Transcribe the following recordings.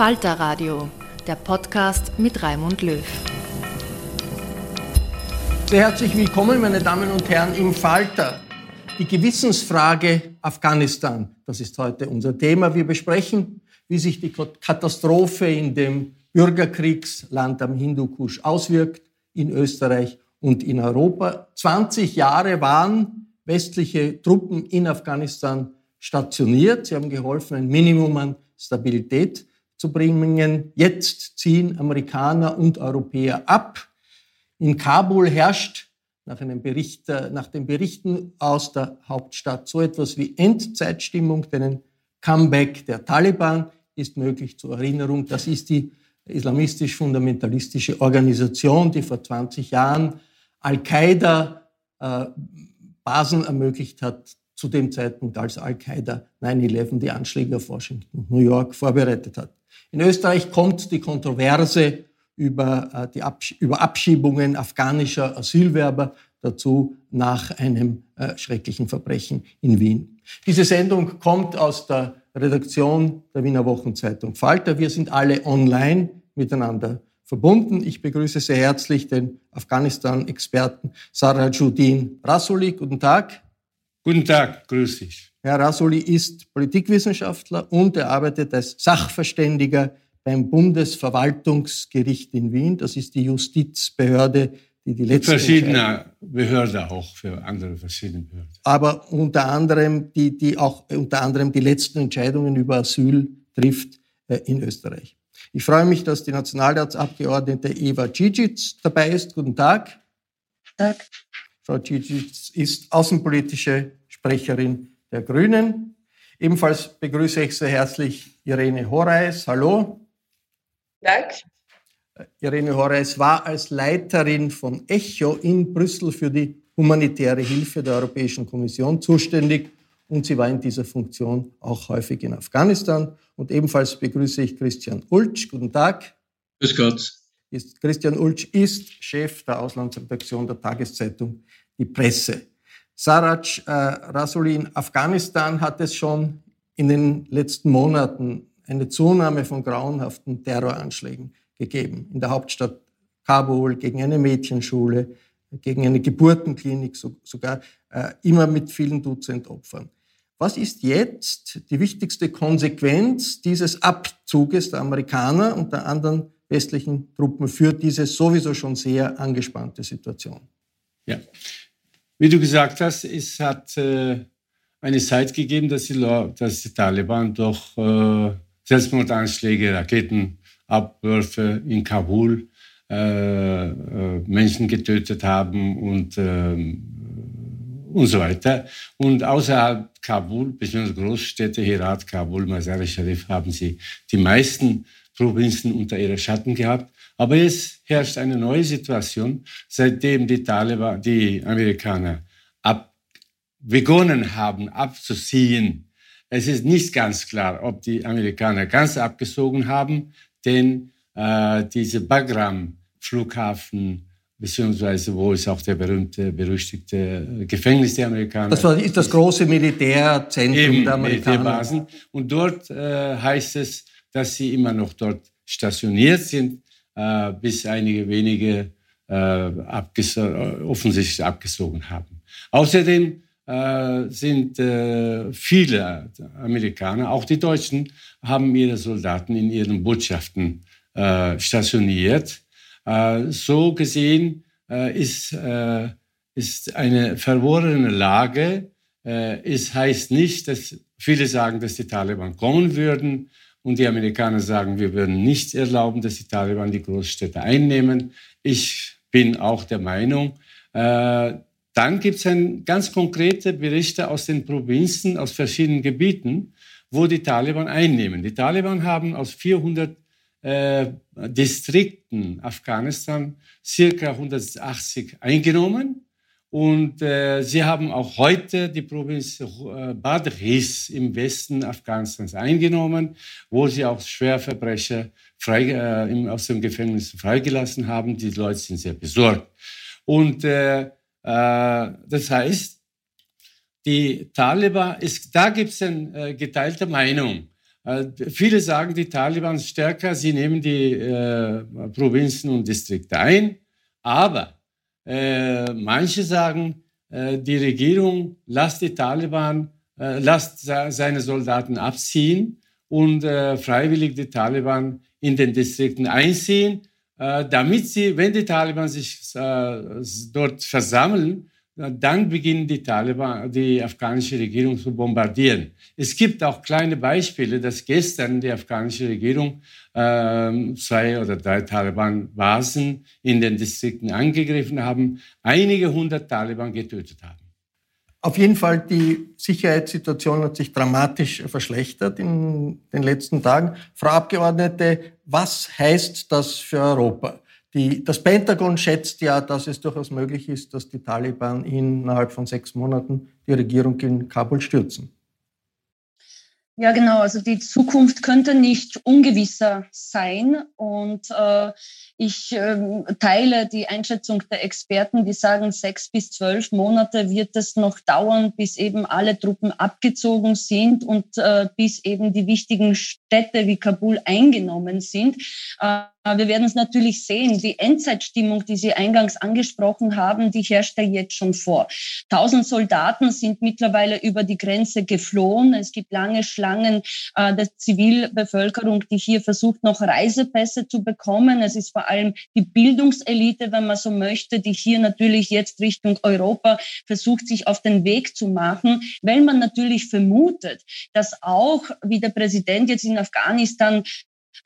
Falter Radio, der Podcast mit Raimund Löw. Sehr herzlich willkommen, meine Damen und Herren, im Falter. Die Gewissensfrage Afghanistan, das ist heute unser Thema. Wir besprechen, wie sich die Katastrophe in dem Bürgerkriegsland am Hindukusch auswirkt, in Österreich und in Europa. 20 Jahre waren westliche Truppen in Afghanistan stationiert. Sie haben geholfen, ein Minimum an Stabilität zu bringen. Jetzt ziehen Amerikaner und Europäer ab. In Kabul herrscht nach, einem Bericht, äh, nach den Berichten aus der Hauptstadt so etwas wie Endzeitstimmung, denn ein Comeback der Taliban ist möglich. Zur Erinnerung, das ist die islamistisch-fundamentalistische Organisation, die vor 20 Jahren Al-Qaida äh, Basen ermöglicht hat, zu dem Zeitpunkt, als Al-Qaida 9-11 die Anschläge auf Washington und New York vorbereitet hat. In Österreich kommt die Kontroverse über, äh, die Absch über Abschiebungen afghanischer Asylwerber dazu nach einem äh, schrecklichen Verbrechen in Wien. Diese Sendung kommt aus der Redaktion der Wiener Wochenzeitung Falter. Wir sind alle online miteinander verbunden. Ich begrüße sehr herzlich den Afghanistan-Experten Sarah Judin Rasuli. Guten Tag. Guten Tag, grüß dich. Herr Rasoli ist Politikwissenschaftler und er arbeitet als Sachverständiger beim Bundesverwaltungsgericht in Wien. Das ist die Justizbehörde, die die letzte verschiedene Behörde auch für andere verschiedene Behörden. Aber unter anderem die, die auch unter anderem die letzten Entscheidungen über Asyl trifft äh, in Österreich. Ich freue mich, dass die Nationalratsabgeordnete Eva Cicic dabei ist. Guten Tag. Tag. Frau Cicic ist außenpolitische Sprecherin der Grünen. Ebenfalls begrüße ich sehr herzlich Irene Horeis. Hallo. Dank. Irene Horeis war als Leiterin von ECHO in Brüssel für die humanitäre Hilfe der Europäischen Kommission zuständig und sie war in dieser Funktion auch häufig in Afghanistan. Und ebenfalls begrüße ich Christian Ulsch. Guten Tag. Grüß Gott. Ist, Christian Ulsch ist Chef der Auslandsredaktion der Tageszeitung Die Presse. Saraj äh, Rasuli in Afghanistan hat es schon in den letzten Monaten eine Zunahme von grauenhaften Terroranschlägen gegeben. In der Hauptstadt Kabul gegen eine Mädchenschule, gegen eine Geburtenklinik, so, sogar äh, immer mit vielen Dutzend Opfern. Was ist jetzt die wichtigste Konsequenz dieses Abzuges der Amerikaner und der anderen westlichen Truppen für diese sowieso schon sehr angespannte Situation? Ja, wie du gesagt hast, es hat äh, eine Zeit gegeben, dass die, dass die Taliban durch äh, Selbstmordanschläge, Raketenabwürfe in Kabul äh, Menschen getötet haben und, ähm, und so weiter. Und außerhalb Kabul, bzw. Großstädte, Herat, Kabul, Mazar-e Sharif, haben sie die meisten Provinzen unter ihre Schatten gehabt. Aber jetzt herrscht eine neue Situation, seitdem die Taliban, die Amerikaner ab, begonnen haben abzuziehen. Es ist nicht ganz klar, ob die Amerikaner ganz abgezogen haben, denn äh, diese Bagram-Flughafen, beziehungsweise wo ist auch der berühmte, berüchtigte Gefängnis der Amerikaner. Das war, ist das große Militärzentrum Eben, der Amerikaner. Militärbasen. Und dort äh, heißt es, dass sie immer noch dort stationiert sind, äh, bis einige wenige äh, abges offensichtlich abgezogen haben. Außerdem äh, sind äh, viele Amerikaner, auch die Deutschen, haben ihre Soldaten in ihren Botschaften äh, stationiert. Äh, so gesehen äh, ist, äh, ist eine verworrene Lage. es heißt nicht, dass viele sagen, dass die Taliban kommen würden. Und die Amerikaner sagen, wir würden nicht erlauben, dass die Taliban die Großstädte einnehmen. Ich bin auch der Meinung, äh, dann gibt es ganz konkrete Berichte aus den Provinzen, aus verschiedenen Gebieten, wo die Taliban einnehmen. Die Taliban haben aus 400 äh, Distrikten Afghanistan circa 180 eingenommen und äh, sie haben auch heute die Provinz äh, Badghis im Westen Afghanistans eingenommen, wo sie auch Schwerverbrecher frei, äh, im, aus dem Gefängnis freigelassen haben. Die Leute sind sehr besorgt. Und äh, äh, das heißt, die Taliban, ist, da gibt es eine äh, geteilte Meinung. Äh, viele sagen, die Taliban stärker, sie nehmen die äh, Provinzen und Distrikte ein, aber äh, manche sagen, äh, die Regierung lasst die Taliban, äh, lasst seine Soldaten abziehen und äh, freiwillig die Taliban in den Distrikten einziehen, äh, damit sie, wenn die Taliban sich dort versammeln, dann beginnen die Taliban, die afghanische Regierung zu bombardieren. Es gibt auch kleine Beispiele, dass gestern die afghanische Regierung äh, zwei oder drei Taliban-Basen in den Distrikten angegriffen haben, einige hundert Taliban getötet haben. Auf jeden Fall, die Sicherheitssituation hat sich dramatisch verschlechtert in den letzten Tagen. Frau Abgeordnete, was heißt das für Europa? Die, das Pentagon schätzt ja, dass es durchaus möglich ist, dass die Taliban innerhalb von sechs Monaten die Regierung in Kabul stürzen. Ja, genau. Also die Zukunft könnte nicht ungewisser sein. Und äh, ich äh, teile die Einschätzung der Experten, die sagen, sechs bis zwölf Monate wird es noch dauern, bis eben alle Truppen abgezogen sind und äh, bis eben die wichtigen Städte wie Kabul eingenommen sind. Äh, wir werden es natürlich sehen. Die Endzeitstimmung, die Sie eingangs angesprochen haben, die herrscht ja jetzt schon vor. Tausend Soldaten sind mittlerweile über die Grenze geflohen. Es gibt lange Schlangen äh, der Zivilbevölkerung, die hier versucht, noch Reisepässe zu bekommen. Es ist vor allem die Bildungselite, wenn man so möchte, die hier natürlich jetzt Richtung Europa versucht, sich auf den Weg zu machen, weil man natürlich vermutet, dass auch, wie der Präsident jetzt in Afghanistan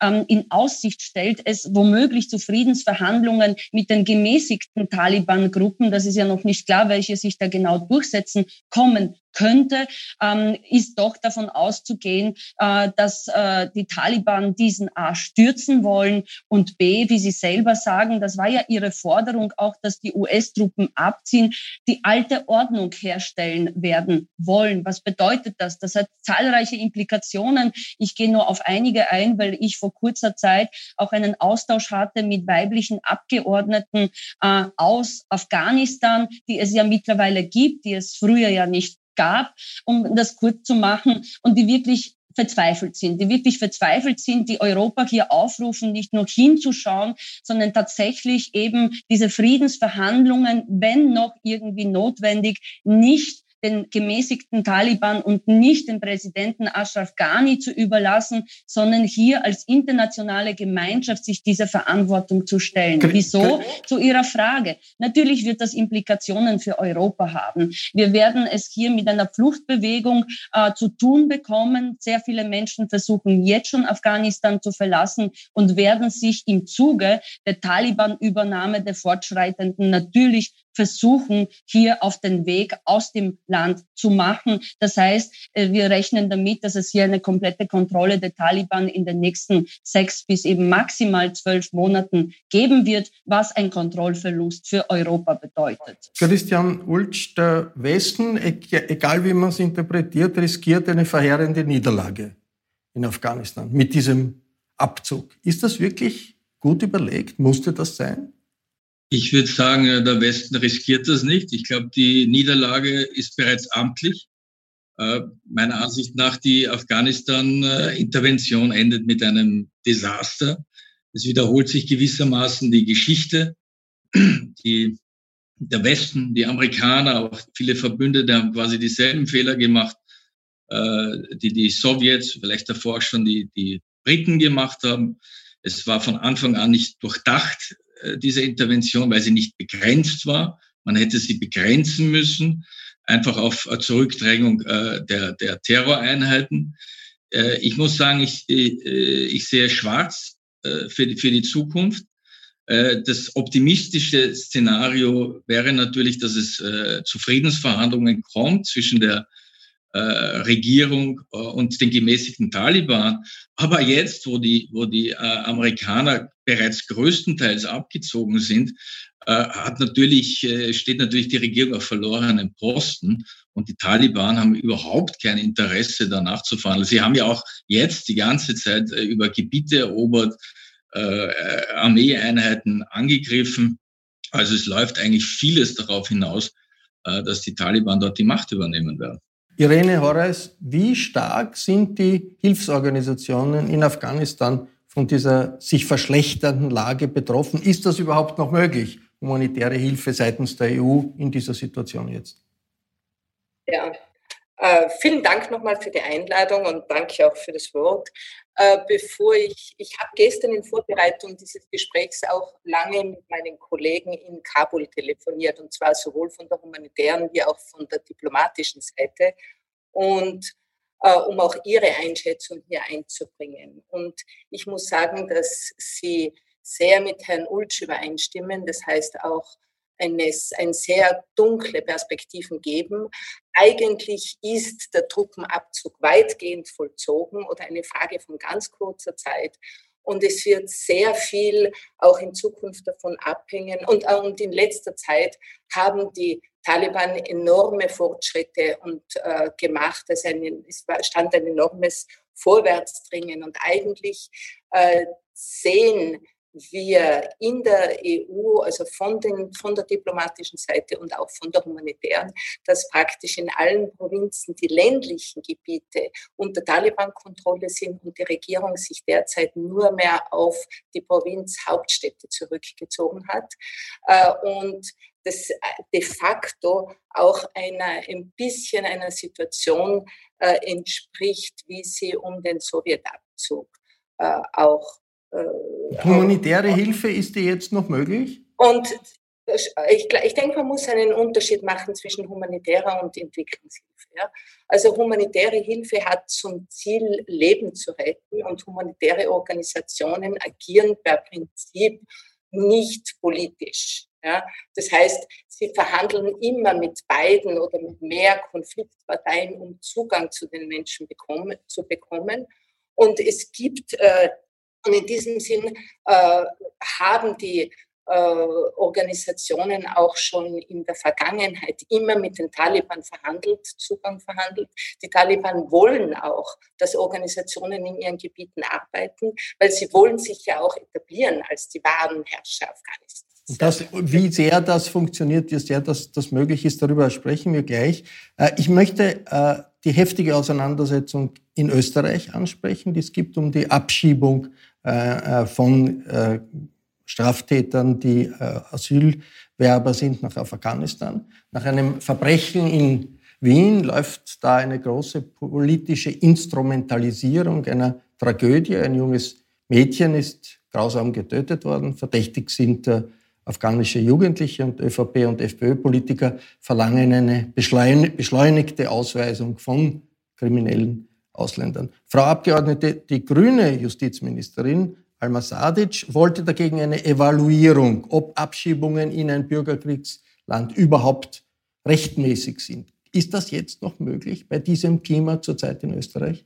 ähm, in Aussicht stellt, es womöglich zu Friedensverhandlungen mit den gemäßigten Taliban-Gruppen, das ist ja noch nicht klar, welche sich da genau durchsetzen, kommen könnte, ähm, ist doch davon auszugehen, äh, dass äh, die Taliban diesen A stürzen wollen und B, wie Sie selber sagen, das war ja Ihre Forderung auch, dass die US-Truppen abziehen, die alte Ordnung herstellen werden wollen. Was bedeutet das? Das hat zahlreiche Implikationen. Ich gehe nur auf einige ein, weil ich vor kurzer Zeit auch einen Austausch hatte mit weiblichen Abgeordneten äh, aus Afghanistan, die es ja mittlerweile gibt, die es früher ja nicht gab, um das kurz zu machen, und die wirklich verzweifelt sind, die wirklich verzweifelt sind, die Europa hier aufrufen, nicht nur hinzuschauen, sondern tatsächlich eben diese Friedensverhandlungen, wenn noch irgendwie notwendig, nicht den gemäßigten Taliban und nicht dem Präsidenten Ashraf Ghani zu überlassen, sondern hier als internationale Gemeinschaft sich dieser Verantwortung zu stellen. Wieso? Zu Ihrer Frage. Natürlich wird das Implikationen für Europa haben. Wir werden es hier mit einer Fluchtbewegung äh, zu tun bekommen. Sehr viele Menschen versuchen jetzt schon Afghanistan zu verlassen und werden sich im Zuge der Taliban-Übernahme der Fortschreitenden natürlich versuchen, hier auf den Weg aus dem Land zu machen. Das heißt, äh, wir rechnen damit, dass es hier eine komplette Kontrolle der Taliban in den nächsten sechs bis eben maximal zwölf Monaten geben wird, was ein Kontrollverlust für Europa bedeutet. Christian Ulsch, der Westen, egal wie man es interpretiert, riskiert eine verheerende Niederlage in Afghanistan mit diesem Abzug. Ist das wirklich gut überlegt? Musste das sein? Ich würde sagen, äh, der Westen riskiert das nicht. Ich glaube, die Niederlage ist bereits amtlich. Äh, meiner Ansicht nach, die Afghanistan-Intervention endet mit einem Desaster. Es wiederholt sich gewissermaßen die Geschichte. Die, der Westen, die Amerikaner, auch viele Verbündete haben quasi dieselben Fehler gemacht, äh, die die Sowjets, vielleicht davor schon die, die Briten gemacht haben. Es war von Anfang an nicht durchdacht, äh, diese Intervention, weil sie nicht begrenzt war. Man hätte sie begrenzen müssen, einfach auf Zurückdrängung äh, der, der Terroreinheiten. Äh, ich muss sagen, ich, ich sehe schwarz für die, für die Zukunft. Das optimistische Szenario wäre natürlich, dass es zu Friedensverhandlungen kommt zwischen der äh, Regierung äh, und den gemäßigten Taliban. Aber jetzt, wo die, wo die äh, Amerikaner bereits größtenteils abgezogen sind, äh, hat natürlich, äh, steht natürlich die Regierung auf verlorenen Posten und die Taliban haben überhaupt kein Interesse danach zu verhandeln. Sie haben ja auch jetzt die ganze Zeit äh, über Gebiete erobert, äh, Armeeeinheiten angegriffen. Also es läuft eigentlich vieles darauf hinaus, äh, dass die Taliban dort die Macht übernehmen werden. Irene Horreis, wie stark sind die Hilfsorganisationen in Afghanistan von dieser sich verschlechternden Lage betroffen? Ist das überhaupt noch möglich, humanitäre Hilfe seitens der EU in dieser Situation jetzt? Ja, äh, vielen Dank nochmal für die Einladung und danke auch für das Wort. Äh, bevor ich, ich habe gestern in Vorbereitung dieses Gesprächs auch lange mit meinen Kollegen in Kabul telefoniert und zwar sowohl von der humanitären wie auch von der diplomatischen Seite und äh, um auch ihre Einschätzung hier einzubringen. Und ich muss sagen, dass sie sehr mit Herrn Ulsch übereinstimmen. Das heißt auch, eines, ein sehr dunkle Perspektiven geben. Eigentlich ist der Truppenabzug weitgehend vollzogen oder eine Frage von ganz kurzer Zeit. Und es wird sehr viel auch in Zukunft davon abhängen. Und, äh, und in letzter Zeit haben die Taliban enorme Fortschritte und, äh, gemacht. Also ein, es stand ein enormes Vorwärtsdringen. Und eigentlich äh, sehen wir in der EU, also von, den, von der diplomatischen Seite und auch von der humanitären, dass praktisch in allen Provinzen die ländlichen Gebiete unter Taliban-Kontrolle sind und die Regierung sich derzeit nur mehr auf die Provinzhauptstädte zurückgezogen hat. Äh, und das äh, de facto auch einer, ein bisschen einer Situation äh, entspricht, wie sie um den Sowjetabzug auch Humanitäre äh, Hilfe, ist die jetzt noch möglich? Und ich, ich denke, man muss einen Unterschied machen zwischen humanitärer und Entwicklungshilfe. Ja? Also humanitäre Hilfe hat zum Ziel, Leben zu retten und humanitäre Organisationen agieren per Prinzip nicht politisch. Ja? Das heißt, sie verhandeln immer mit beiden oder mit mehr Konfliktparteien, um Zugang zu den Menschen bekommen, zu bekommen. Und es gibt äh, und in diesem Sinn äh, haben die äh, Organisationen auch schon in der Vergangenheit immer mit den Taliban verhandelt, Zugang verhandelt. Die Taliban wollen auch, dass Organisationen in ihren Gebieten arbeiten, weil sie wollen sich ja auch etablieren als die wahren Herrscher Afghanistans. Das, wie sehr das funktioniert, wie sehr das, das möglich ist, darüber sprechen wir gleich. Äh, ich möchte äh, die heftige Auseinandersetzung in Österreich ansprechen, die es gibt um die Abschiebung von äh, Straftätern, die Asylwerber sind nach Afghanistan. Nach einem Verbrechen in Wien läuft da eine große politische Instrumentalisierung einer Tragödie. Ein junges Mädchen ist grausam getötet worden. Verdächtig sind äh, afghanische Jugendliche und ÖVP und FPÖ-Politiker verlangen eine beschleunigte Ausweisung von kriminellen Ausländern. Frau Abgeordnete, die grüne Justizministerin Alma Sadic wollte dagegen eine Evaluierung, ob Abschiebungen in ein Bürgerkriegsland überhaupt rechtmäßig sind. Ist das jetzt noch möglich bei diesem Klima zurzeit in Österreich?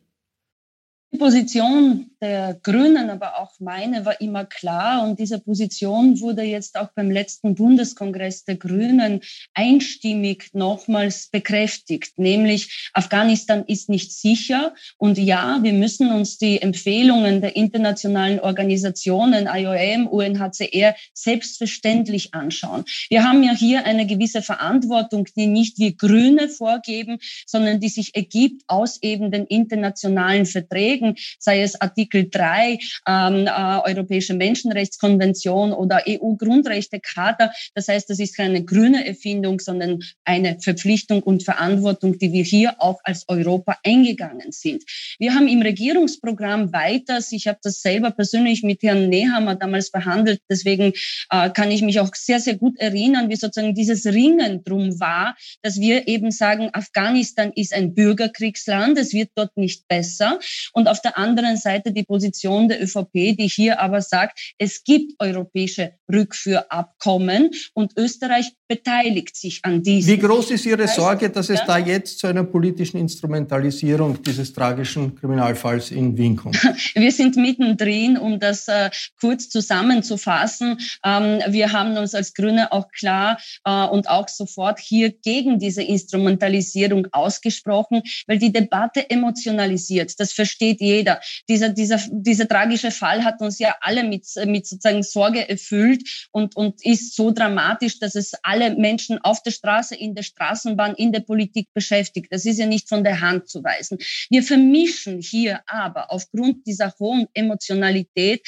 Die Position der Grünen, aber auch meine, war immer klar. Und diese Position wurde jetzt auch beim letzten Bundeskongress der Grünen einstimmig nochmals bekräftigt. Nämlich, Afghanistan ist nicht sicher. Und ja, wir müssen uns die Empfehlungen der internationalen Organisationen, IOM, UNHCR, selbstverständlich anschauen. Wir haben ja hier eine gewisse Verantwortung, die nicht wir Grüne vorgeben, sondern die sich ergibt aus eben den internationalen Verträgen Verträgen, sei es Artikel 3 ähm, äh, Europäische Menschenrechtskonvention oder EU-Grundrechtecharta. Das heißt, das ist keine grüne Erfindung, sondern eine Verpflichtung und Verantwortung, die wir hier auch als Europa eingegangen sind. Wir haben im Regierungsprogramm weiters, ich habe das selber persönlich mit Herrn Nehammer damals behandelt, deswegen äh, kann ich mich auch sehr, sehr gut erinnern, wie sozusagen dieses Ringen drum war, dass wir eben sagen, Afghanistan ist ein Bürgerkriegsland, es wird dort nicht besser. Und auf der anderen Seite die Position der ÖVP, die hier aber sagt, es gibt europäische Rückführabkommen und Österreich beteiligt sich an diesen. Wie groß ist Ihre Sorge, dass es ja? da jetzt zu einer politischen Instrumentalisierung dieses tragischen Kriminalfalls in Wien kommt? Wir sind mittendrin, um das äh, kurz zusammenzufassen. Ähm, wir haben uns als Grüne auch klar äh, und auch sofort hier gegen diese Instrumentalisierung ausgesprochen, weil die Debatte emotionalisiert. Das versteht jeder. Dieser, dieser, dieser tragische Fall hat uns ja alle mit, mit sozusagen Sorge erfüllt und, und ist so dramatisch, dass es alle Menschen auf der Straße, in der Straßenbahn, in der Politik beschäftigt. Das ist ja nicht von der Hand zu weisen. Wir vermischen hier aber aufgrund dieser hohen Emotionalität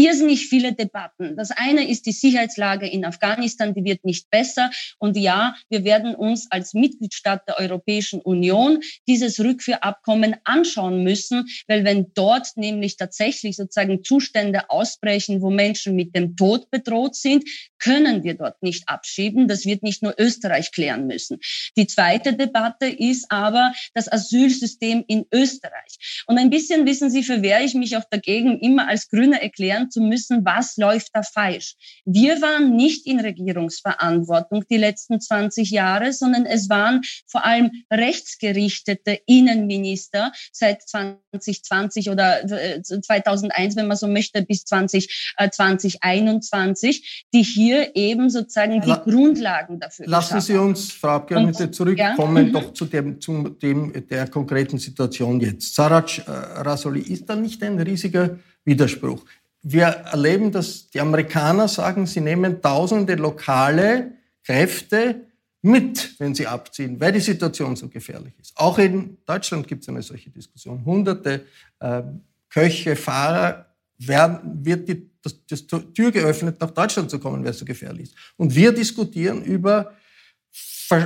irrsinnig viele Debatten. Das eine ist die Sicherheitslage in Afghanistan, die wird nicht besser. Und ja, wir werden uns als Mitgliedstaat der Europäischen Union dieses Rückführabkommen anschauen müssen, weil wenn dort nämlich tatsächlich sozusagen Zustände ausbrechen, wo Menschen mit dem Tod bedroht sind, können wir dort nicht abschieben. Das wird nicht nur Österreich klären müssen. Die zweite Debatte ist aber das Asylsystem in Österreich. Und ein bisschen wissen Sie, verwehre ich mich auch dagegen, immer als Grüne erklären zu müssen, was läuft da falsch. Wir waren nicht in Regierungsverantwortung die letzten 20 Jahre, sondern es waren vor allem rechtsgerichtete Innenminister seit 2020 oder 2001, äh, wenn man so möchte, bis 20, äh, 2021, die hier eben sozusagen die La Grundlagen dafür Lassen Sie uns, Frau Abgeordnete, zurückkommen ja? doch zu dem, zu dem der konkreten Situation jetzt. Saraj äh, Rasoli, ist da nicht ein riesiger Widerspruch? Wir erleben, dass die Amerikaner sagen, sie nehmen tausende lokale Kräfte mit, wenn sie abziehen, weil die Situation so gefährlich ist. Auch in Deutschland gibt es eine solche Diskussion. Hunderte äh, Köche, Fahrer werden, wird die das, das Tür geöffnet, nach Deutschland zu kommen, weil es so gefährlich ist. Und wir diskutieren über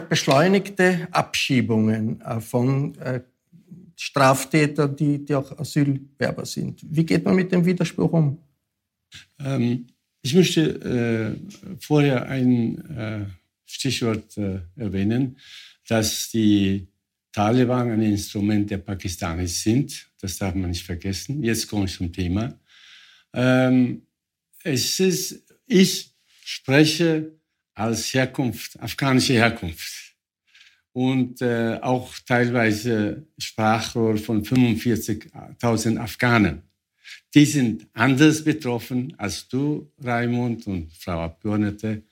beschleunigte Abschiebungen äh, von Straftätern, die, die auch Asylwerber sind. Wie geht man mit dem Widerspruch um? Ähm, ich möchte äh, vorher ein äh, Stichwort äh, erwähnen, dass die Taliban ein Instrument der Pakistanis sind. Das darf man nicht vergessen. Jetzt komme ich zum Thema. Ähm, es ist, ich spreche als Herkunft, afghanische Herkunft und äh, auch teilweise Sprachrohr von 45.000 Afghanen. Die sind anders betroffen als du, Raimund und Frau Abgeordnete.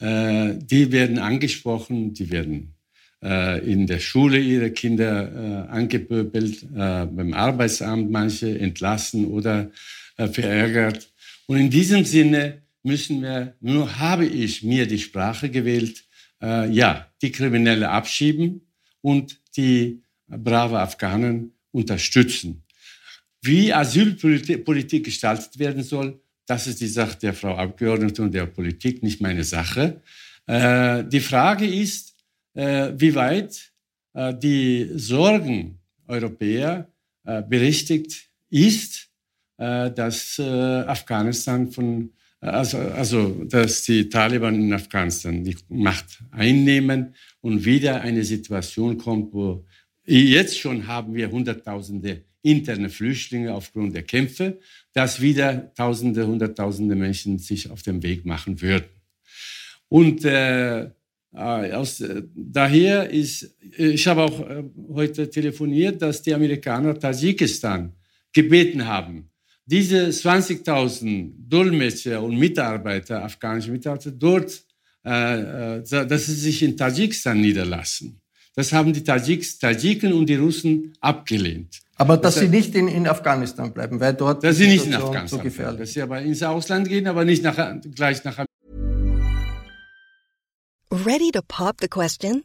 Äh, die werden angesprochen, die werden äh, in der Schule ihre Kinder äh, angepöbelt, äh, beim Arbeitsamt manche entlassen oder äh, verärgert. Und in diesem Sinne müssen wir, nur habe ich mir die Sprache gewählt, äh, ja, die Kriminelle abschieben und die brave Afghanen unterstützen. Wie Asylpolitik gestaltet werden soll, das ist die Sache der Frau Abgeordnete und der Politik, nicht meine Sache. Äh, die Frage ist, äh, wie weit äh, die Sorgen Europäer äh, berechtigt ist, äh, dass äh, Afghanistan von also, also, dass die Taliban in Afghanistan die Macht einnehmen und wieder eine Situation kommt, wo jetzt schon haben wir Hunderttausende interne Flüchtlinge aufgrund der Kämpfe, dass wieder Tausende, Hunderttausende Menschen sich auf den Weg machen würden. Und äh, aus, äh, daher ist, ich habe auch äh, heute telefoniert, dass die Amerikaner Tadschikistan gebeten haben, diese 20.000 Dolmetscher und Mitarbeiter, afghanische Mitarbeiter, dort, äh, äh, dass sie sich in Tadschikistan niederlassen. Das haben die Tadschiks, Tadschiken und die Russen abgelehnt. Aber dass das, sie nicht in, in Afghanistan bleiben, weil dort dass sie nicht in Afghanistan so gefährlich. Bleiben, dass sie aber ins Ausland gehen, aber nicht nach, gleich nach. Ready to pop the question?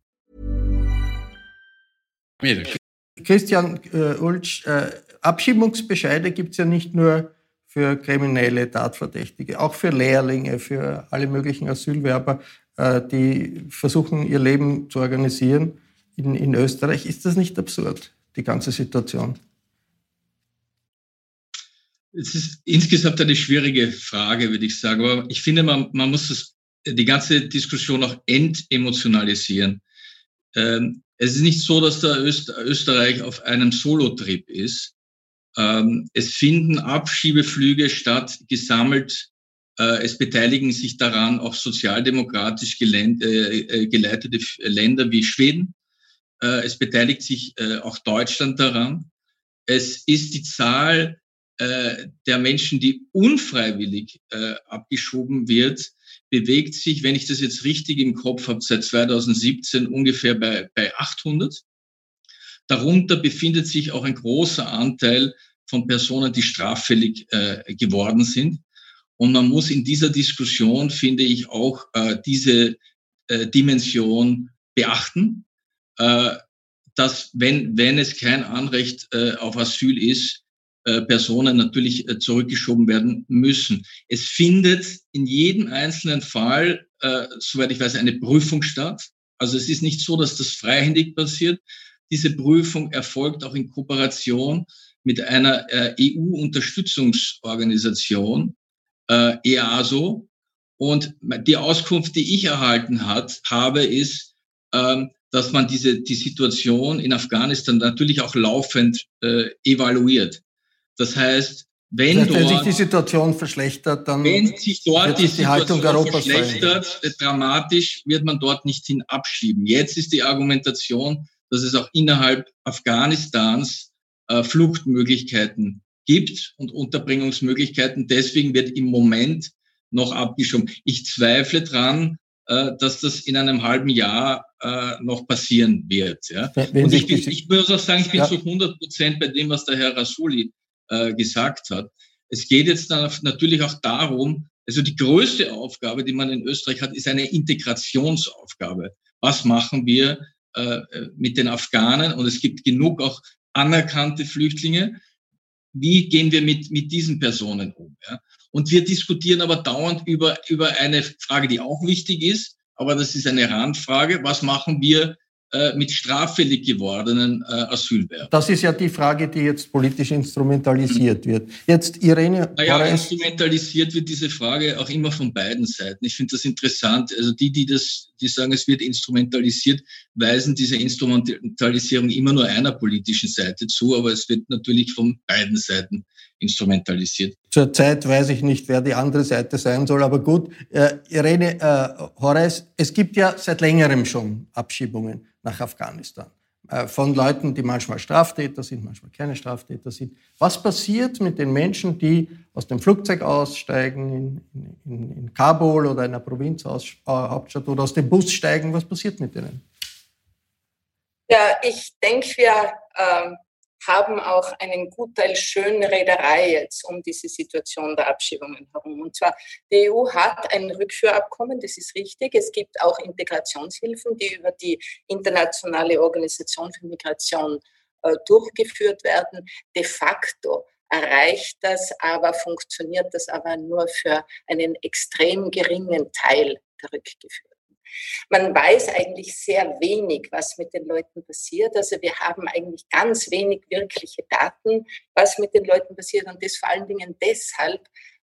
Christian äh, Ulsch, äh, Abschiebungsbescheide gibt es ja nicht nur für kriminelle Tatverdächtige, auch für Lehrlinge, für alle möglichen Asylwerber, äh, die versuchen, ihr Leben zu organisieren in, in Österreich. Ist das nicht absurd, die ganze Situation? Es ist insgesamt eine schwierige Frage, würde ich sagen. Aber ich finde, man, man muss das, die ganze Diskussion auch entemotionalisieren. Ähm, es ist nicht so, dass der Öst Österreich auf einem Solotrip ist. Ähm, es finden Abschiebeflüge statt, gesammelt. Äh, es beteiligen sich daran auch sozialdemokratisch äh, äh, geleitete Länder wie Schweden. Äh, es beteiligt sich äh, auch Deutschland daran. Es ist die Zahl äh, der Menschen, die unfreiwillig abgeschoben wird, bewegt sich, wenn ich das jetzt richtig im Kopf habe, seit 2017 ungefähr bei, bei 800. Darunter befindet sich auch ein großer Anteil von Personen, die straffällig äh, geworden sind. Und man muss in dieser Diskussion, finde ich, auch äh, diese äh, Dimension beachten, äh, dass wenn, wenn es kein Anrecht äh, auf Asyl ist, Personen natürlich äh, zurückgeschoben werden müssen. Es findet in jedem einzelnen Fall, äh, soweit ich weiß, eine Prüfung statt. Also es ist nicht so, dass das freihändig passiert, diese Prüfung erfolgt auch in Kooperation mit einer äh, EU-Unterstützungsorganisation, äh, EASO. Und die Auskunft, die ich erhalten hat, habe, ist, ähm, dass man diese, die Situation in Afghanistan natürlich auch laufend äh, evaluiert. Das heißt, wenn, das heißt, wenn sich die Situation verschlechtert, dann wenn sich dort die, die Haltung Europas verschlechtert, sein. dramatisch wird man dort nicht hin abschieben. Jetzt ist die Argumentation, dass es auch innerhalb Afghanistans äh, Fluchtmöglichkeiten gibt und Unterbringungsmöglichkeiten. Deswegen wird im Moment noch abgeschoben. Ich zweifle dran, äh, dass das in einem halben Jahr äh, noch passieren wird. Ja? Wenn und ich, ich, ich muss auch sagen, ich bin ja. zu 100 Prozent bei dem, was der Herr Rasuli äh, gesagt hat. Es geht jetzt dann natürlich auch darum, also die größte Aufgabe, die man in Österreich hat, ist eine Integrationsaufgabe. Was machen wir äh, mit den Afghanen und es gibt genug auch anerkannte Flüchtlinge. Wie gehen wir mit, mit diesen Personen um? Ja? Und wir diskutieren aber dauernd über, über eine Frage, die auch wichtig ist, aber das ist eine Randfrage. Was machen wir mit straffällig gewordenen äh, Asylbewerbern. Das ist ja die Frage, die jetzt politisch instrumentalisiert wird. Jetzt Irene. Naja, instrumentalisiert wird diese Frage auch immer von beiden Seiten. Ich finde das interessant. Also die, die das, die sagen, es wird instrumentalisiert, weisen diese Instrumentalisierung immer nur einer politischen Seite zu, aber es wird natürlich von beiden Seiten instrumentalisiert. Zurzeit weiß ich nicht, wer die andere Seite sein soll, aber gut. Äh, Irene äh, Horace, es gibt ja seit längerem schon Abschiebungen nach Afghanistan. Äh, von Leuten, die manchmal Straftäter sind, manchmal keine Straftäter sind. Was passiert mit den Menschen, die aus dem Flugzeug aussteigen in, in, in Kabul oder einer Provinzhauptstadt oder aus dem Bus steigen? Was passiert mit denen? Ja, ich denke, wir ähm, haben auch einen Gutteil Schönrederei jetzt um diese Situation der Abschiebungen herum. Und zwar, die EU hat ein Rückführabkommen, das ist richtig. Es gibt auch Integrationshilfen, die über die Internationale Organisation für Migration äh, durchgeführt werden. De facto erreicht das aber, funktioniert das aber nur für einen extrem geringen Teil der Rückgeführten. Man weiß eigentlich sehr wenig, was mit den Leuten passiert. Also wir haben eigentlich ganz wenig wirkliche Daten, was mit den Leuten passiert. Und das vor allen Dingen deshalb,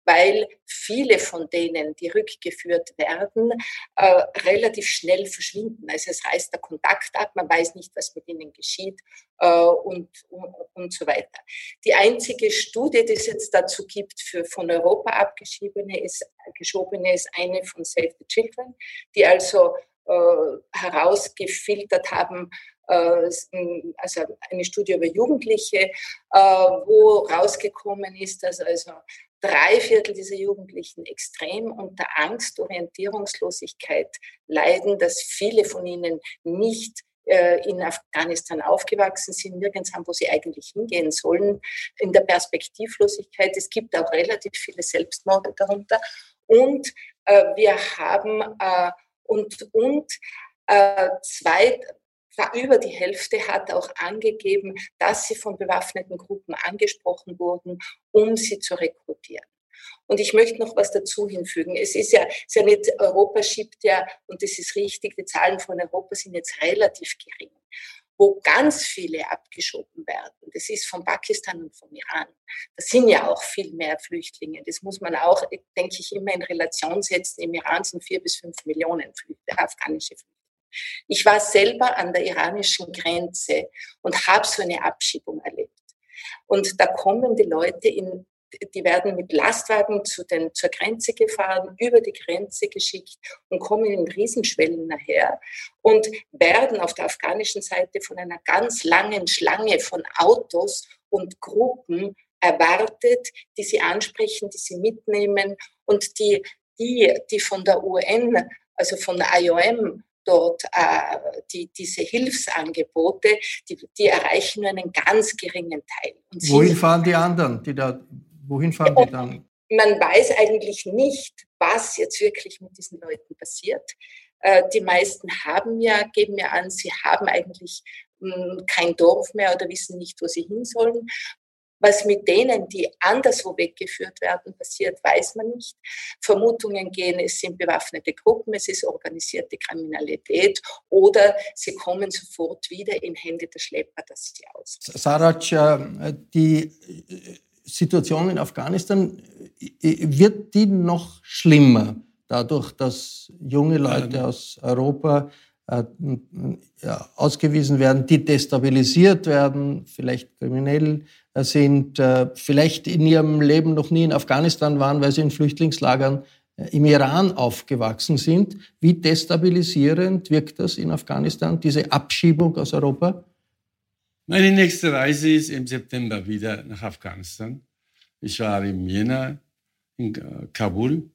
weil viele von denen, die rückgeführt werden, äh, relativ schnell verschwinden. Also es reißt der Kontakt ab, man weiß nicht, was mit ihnen geschieht äh, und, und, und so weiter. Die einzige Studie, die es jetzt dazu gibt für von Europa abgeschobene, ist, geschobene, ist eine von Save the Children, die also äh, herausgefiltert haben, äh, also eine Studie über Jugendliche, äh, wo rausgekommen ist, dass also drei Viertel dieser Jugendlichen extrem unter Angst, Orientierungslosigkeit leiden, dass viele von ihnen nicht äh, in Afghanistan aufgewachsen sind, nirgends haben, wo sie eigentlich hingehen sollen, in der Perspektivlosigkeit. Es gibt auch relativ viele Selbstmorde darunter. Und äh, wir haben äh, und, und äh, zwei, über die Hälfte hat auch angegeben, dass sie von bewaffneten Gruppen angesprochen wurden, um sie zu rekrutieren. Und ich möchte noch was dazu hinfügen. Es ist ja, ist ja nicht, Europa schiebt ja, und das ist richtig, die Zahlen von Europa sind jetzt relativ gering. Wo ganz viele abgeschoben werden, das ist von Pakistan und vom Iran. Das sind ja auch viel mehr Flüchtlinge. Das muss man auch, denke ich, immer in Relation setzen. Im Iran sind vier bis fünf Millionen Flüchtlinge, afghanische Flüchtlinge. Ich war selber an der iranischen Grenze und habe so eine Abschiebung erlebt. Und da kommen die Leute in die werden mit Lastwagen zu den, zur Grenze gefahren, über die Grenze geschickt und kommen in Riesenschwellen nachher und werden auf der afghanischen Seite von einer ganz langen Schlange von Autos und Gruppen erwartet, die sie ansprechen, die sie mitnehmen und die, die, die von der UN, also von der IOM dort äh, die, diese Hilfsangebote, die, die erreichen nur einen ganz geringen Teil. Und wohin fahren die anderen, die da, wohin fahren die dann? Man weiß eigentlich nicht, was jetzt wirklich mit diesen Leuten passiert. Äh, die meisten haben ja, geben mir an, sie haben eigentlich hm, kein Dorf mehr oder wissen nicht, wo sie hin sollen. Was mit denen, die anderswo weggeführt werden, passiert, weiß man nicht. Vermutungen gehen, es sind bewaffnete Gruppen, es ist organisierte Kriminalität oder sie kommen sofort wieder in Hände der Schlepper, das sie aus. Saraj, äh, die äh, Situation in Afghanistan, äh, wird die noch schlimmer dadurch, dass junge Leute ähm. aus Europa ja, ausgewiesen werden, die destabilisiert werden, vielleicht kriminell sind, äh, vielleicht in ihrem Leben noch nie in Afghanistan waren, weil sie in Flüchtlingslagern äh, im Iran aufgewachsen sind. Wie destabilisierend wirkt das in Afghanistan, diese Abschiebung aus Europa? Meine nächste Reise ist im September wieder nach Afghanistan. Ich war im Jänner in äh, Kabul.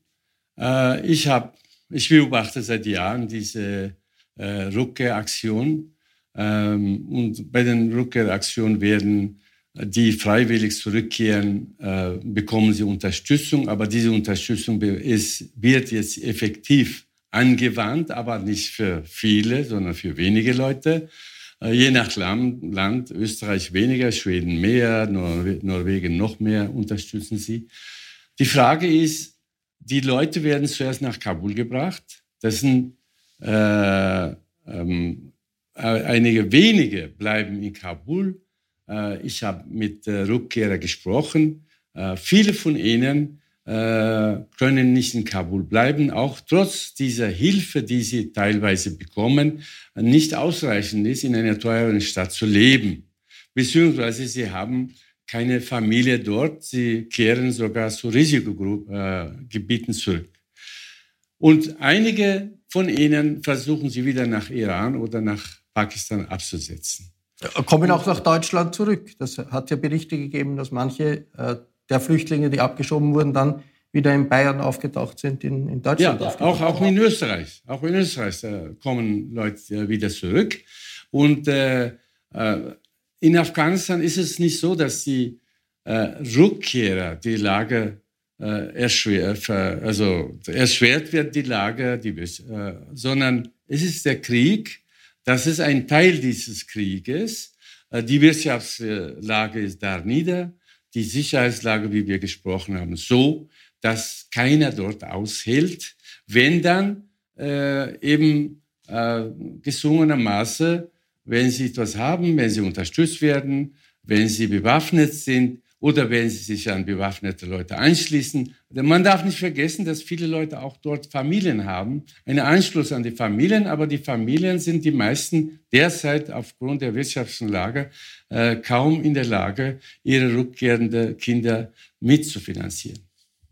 Ich, hab, ich beobachte seit Jahren diese Rückkehraktion. Ähm, und bei den Rückkehraktionen werden die freiwillig zurückkehren, äh, bekommen sie Unterstützung. Aber diese Unterstützung ist, wird jetzt effektiv angewandt, aber nicht für viele, sondern für wenige Leute. Äh, je nach Land, Land, Österreich weniger, Schweden mehr, Nor Norwegen noch mehr unterstützen sie. Die Frage ist, die Leute werden zuerst nach Kabul gebracht. Das sind äh, ähm, äh, einige wenige bleiben in Kabul ich habe mit Rückkehrer gesprochen. Äh, viele von ihnen äh, können nicht in Kabul bleiben, auch trotz dieser Hilfe, die sie teilweise bekommen, nicht ausreichend ist, in einer teuren Stadt zu leben. Beziehungsweise sie haben keine Familie dort, sie kehren sogar zu Risikogebieten zurück. Und einige von ihnen versuchen sie wieder nach Iran oder nach Pakistan abzusetzen. Kommen auch nach Deutschland zurück. Das hat ja Berichte gegeben, dass manche äh, der Flüchtlinge, die abgeschoben wurden, dann wieder in Bayern aufgetaucht sind, in, in Deutschland. Ja, auch, auch in Österreich. Auch in Österreich äh, kommen Leute wieder zurück. Und äh, äh, in Afghanistan ist es nicht so, dass die äh, Rückkehrer die Lage äh, erschwert, also erschwert wird die Lage, die, äh, sondern es ist der Krieg, das ist ein Teil dieses Krieges. Äh, die Wirtschaftslage ist da nieder, die Sicherheitslage, wie wir gesprochen haben, so, dass keiner dort aushält, wenn dann äh, eben äh, gesungenermaßen, wenn sie etwas haben, wenn sie unterstützt werden, wenn sie bewaffnet sind, oder wenn sie sich an bewaffnete Leute anschließen. Man darf nicht vergessen, dass viele Leute auch dort Familien haben, einen Anschluss an die Familien, aber die Familien sind die meisten derzeit aufgrund der wirtschaftlichen Lage äh, kaum in der Lage, ihre rückkehrenden Kinder mitzufinanzieren.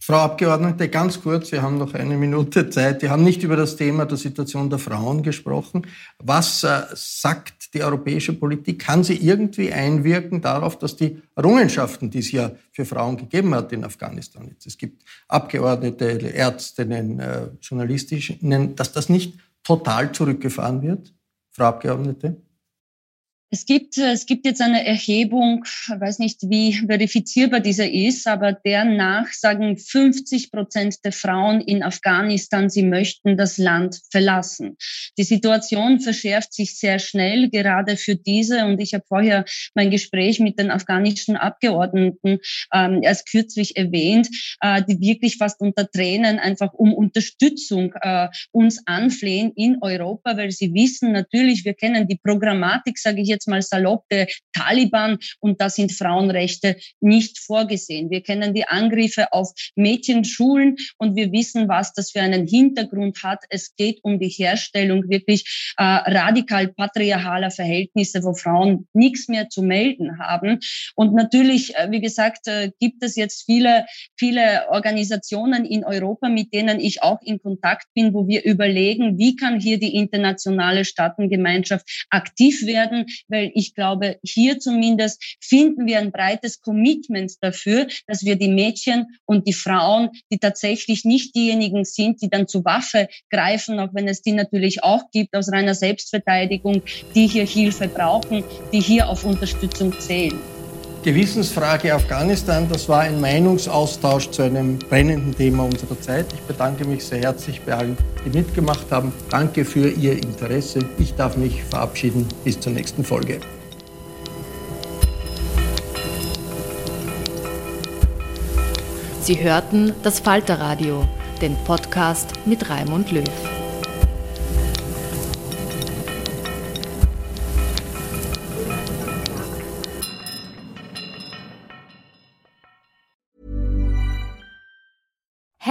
Frau Abgeordnete, ganz kurz, wir haben noch eine Minute Zeit. Wir haben nicht über das Thema der Situation der Frauen gesprochen. Was äh, sagt die europäische Politik? Kann sie irgendwie einwirken darauf, dass die Errungenschaften, die es ja für Frauen gegeben hat in Afghanistan, jetzt, es gibt Abgeordnete, Ärztinnen, äh, Journalistinnen, dass das nicht total zurückgefahren wird? Frau Abgeordnete? Es gibt, es gibt jetzt eine Erhebung, weiß nicht, wie verifizierbar diese ist, aber dernach sagen 50 Prozent der Frauen in Afghanistan, sie möchten das Land verlassen. Die Situation verschärft sich sehr schnell, gerade für diese. Und ich habe vorher mein Gespräch mit den afghanischen Abgeordneten ähm, erst kürzlich erwähnt, äh, die wirklich fast unter Tränen einfach um Unterstützung äh, uns anflehen in Europa, weil sie wissen natürlich, wir kennen die Programmatik, sage ich jetzt jetzt mal salopp, der Taliban und da sind Frauenrechte nicht vorgesehen. Wir kennen die Angriffe auf Mädchenschulen und wir wissen, was das für einen Hintergrund hat. Es geht um die Herstellung wirklich äh, radikal patriarchaler Verhältnisse, wo Frauen nichts mehr zu melden haben. Und natürlich, äh, wie gesagt, äh, gibt es jetzt viele, viele Organisationen in Europa, mit denen ich auch in Kontakt bin, wo wir überlegen, wie kann hier die internationale Staatengemeinschaft aktiv werden, weil ich glaube, hier zumindest finden wir ein breites Commitment dafür, dass wir die Mädchen und die Frauen, die tatsächlich nicht diejenigen sind, die dann zur Waffe greifen, auch wenn es die natürlich auch gibt aus reiner Selbstverteidigung, die hier Hilfe brauchen, die hier auf Unterstützung zählen. Gewissensfrage Afghanistan, das war ein Meinungsaustausch zu einem brennenden Thema unserer Zeit. Ich bedanke mich sehr herzlich bei allen, die mitgemacht haben. Danke für Ihr Interesse. Ich darf mich verabschieden. Bis zur nächsten Folge. Sie hörten das Falterradio, den Podcast mit Raimund Löw.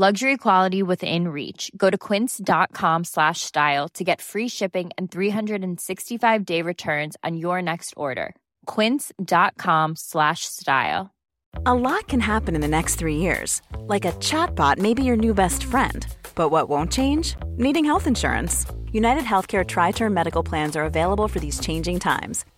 Luxury quality within reach. Go to quince.com slash style to get free shipping and 365 day returns on your next order. Quince.com slash style. A lot can happen in the next three years. Like a chatbot may be your new best friend. But what won't change? Needing health insurance. United Healthcare Tri Term Medical Plans are available for these changing times